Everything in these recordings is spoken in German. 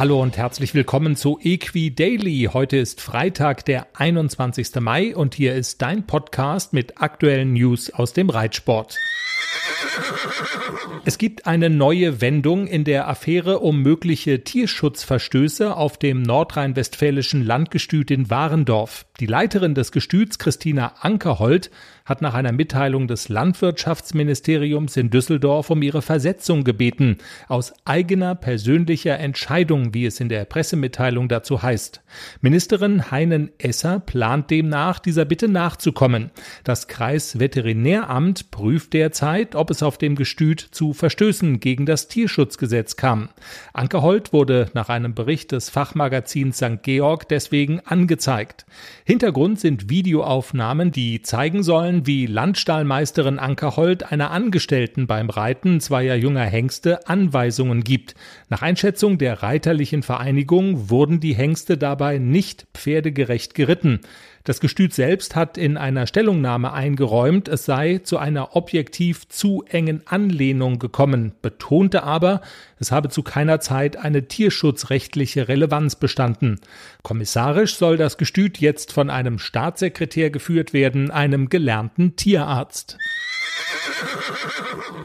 Hallo und herzlich willkommen zu Equi Daily. Heute ist Freitag, der 21. Mai und hier ist dein Podcast mit aktuellen News aus dem Reitsport. Es gibt eine neue Wendung in der Affäre um mögliche Tierschutzverstöße auf dem nordrhein-westfälischen Landgestüt in Warendorf. Die Leiterin des Gestüts, Christina Ankerhold, hat nach einer Mitteilung des Landwirtschaftsministeriums in Düsseldorf um ihre Versetzung gebeten, aus eigener persönlicher Entscheidung, wie es in der Pressemitteilung dazu heißt. Ministerin Heinen Esser plant demnach, dieser Bitte nachzukommen. Das Kreisveterinäramt prüft derzeit, ob es auf dem Gestüt zu Verstößen gegen das Tierschutzgesetz kam. Ankerhold wurde nach einem Bericht des Fachmagazins St. Georg deswegen angezeigt. Hintergrund sind Videoaufnahmen, die zeigen sollen, wie Landstallmeisterin Anker Holt einer Angestellten beim Reiten zweier junger Hengste Anweisungen gibt. Nach Einschätzung der reiterlichen Vereinigung wurden die Hengste dabei nicht pferdegerecht geritten. Das Gestüt selbst hat in einer Stellungnahme eingeräumt, es sei zu einer objektiv zu engen Anlehnung gekommen, betonte aber, es habe zu keiner Zeit eine tierschutzrechtliche Relevanz bestanden. Kommissarisch soll das Gestüt jetzt von einem Staatssekretär geführt werden, einem gelernten Tierarzt.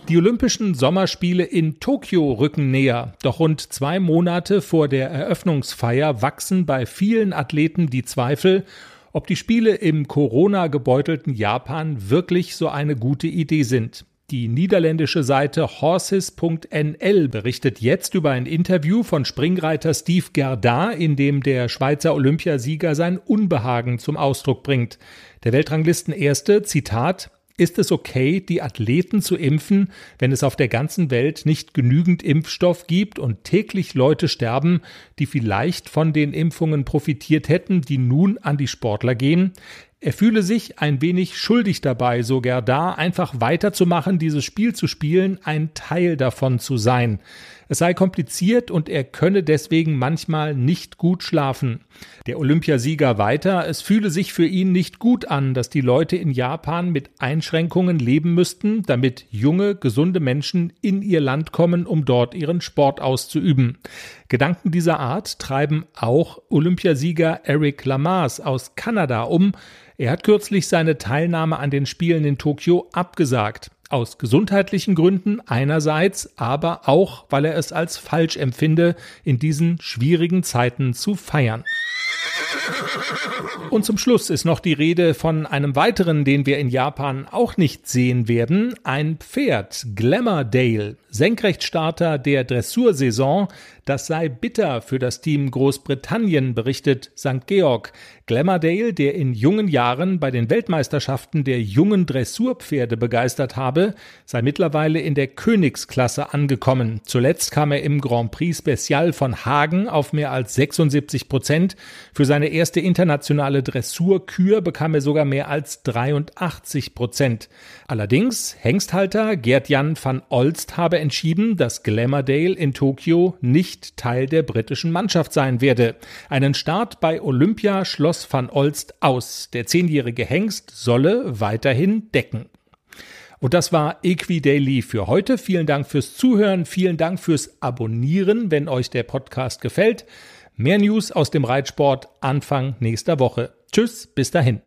Die Olympischen Sommerspiele in Tokio rücken näher. Doch rund zwei Monate vor der Eröffnungsfeier wachsen bei vielen Athleten die Zweifel, ob die Spiele im Corona-gebeutelten Japan wirklich so eine gute Idee sind. Die niederländische Seite horses.nl berichtet jetzt über ein Interview von Springreiter Steve Gerdin, in dem der Schweizer Olympiasieger sein Unbehagen zum Ausdruck bringt. Der Weltranglisten Erste, Zitat, ist es okay, die Athleten zu impfen, wenn es auf der ganzen Welt nicht genügend Impfstoff gibt und täglich Leute sterben, die vielleicht von den Impfungen profitiert hätten, die nun an die Sportler gehen? Er fühle sich ein wenig schuldig dabei, sogar da einfach weiterzumachen, dieses Spiel zu spielen, ein Teil davon zu sein. Es sei kompliziert und er könne deswegen manchmal nicht gut schlafen. Der Olympiasieger weiter, es fühle sich für ihn nicht gut an, dass die Leute in Japan mit Einschränkungen leben müssten, damit junge, gesunde Menschen in ihr Land kommen, um dort ihren Sport auszuüben. Gedanken dieser Art treiben auch Olympiasieger Eric Lamas aus Kanada um, er hat kürzlich seine Teilnahme an den Spielen in Tokio abgesagt. Aus gesundheitlichen Gründen einerseits, aber auch, weil er es als falsch empfinde, in diesen schwierigen Zeiten zu feiern. Und zum Schluss ist noch die Rede von einem weiteren, den wir in Japan auch nicht sehen werden, ein Pferd, Glamourdale, Senkrechtstarter der Dressursaison, das sei bitter für das Team Großbritannien, berichtet St. Georg. Glamourdale, der in jungen Jahren bei den Weltmeisterschaften der jungen Dressurpferde begeistert habe, sei mittlerweile in der Königsklasse angekommen. Zuletzt kam er im Grand Prix Special von Hagen auf mehr als 76 Prozent. Für seine erste internationale Dressurkür bekam er sogar mehr als 83 Prozent. Allerdings, Hengsthalter Gerd-Jan van Olst habe entschieden, dass Glamourdale in Tokio nicht Teil der britischen Mannschaft sein werde. Einen Start bei Olympia schloss van Olst aus. Der zehnjährige Hengst solle weiterhin decken. Und das war Equidaily für heute. Vielen Dank fürs Zuhören, vielen Dank fürs Abonnieren, wenn euch der Podcast gefällt. Mehr News aus dem Reitsport Anfang nächster Woche. Tschüss, bis dahin.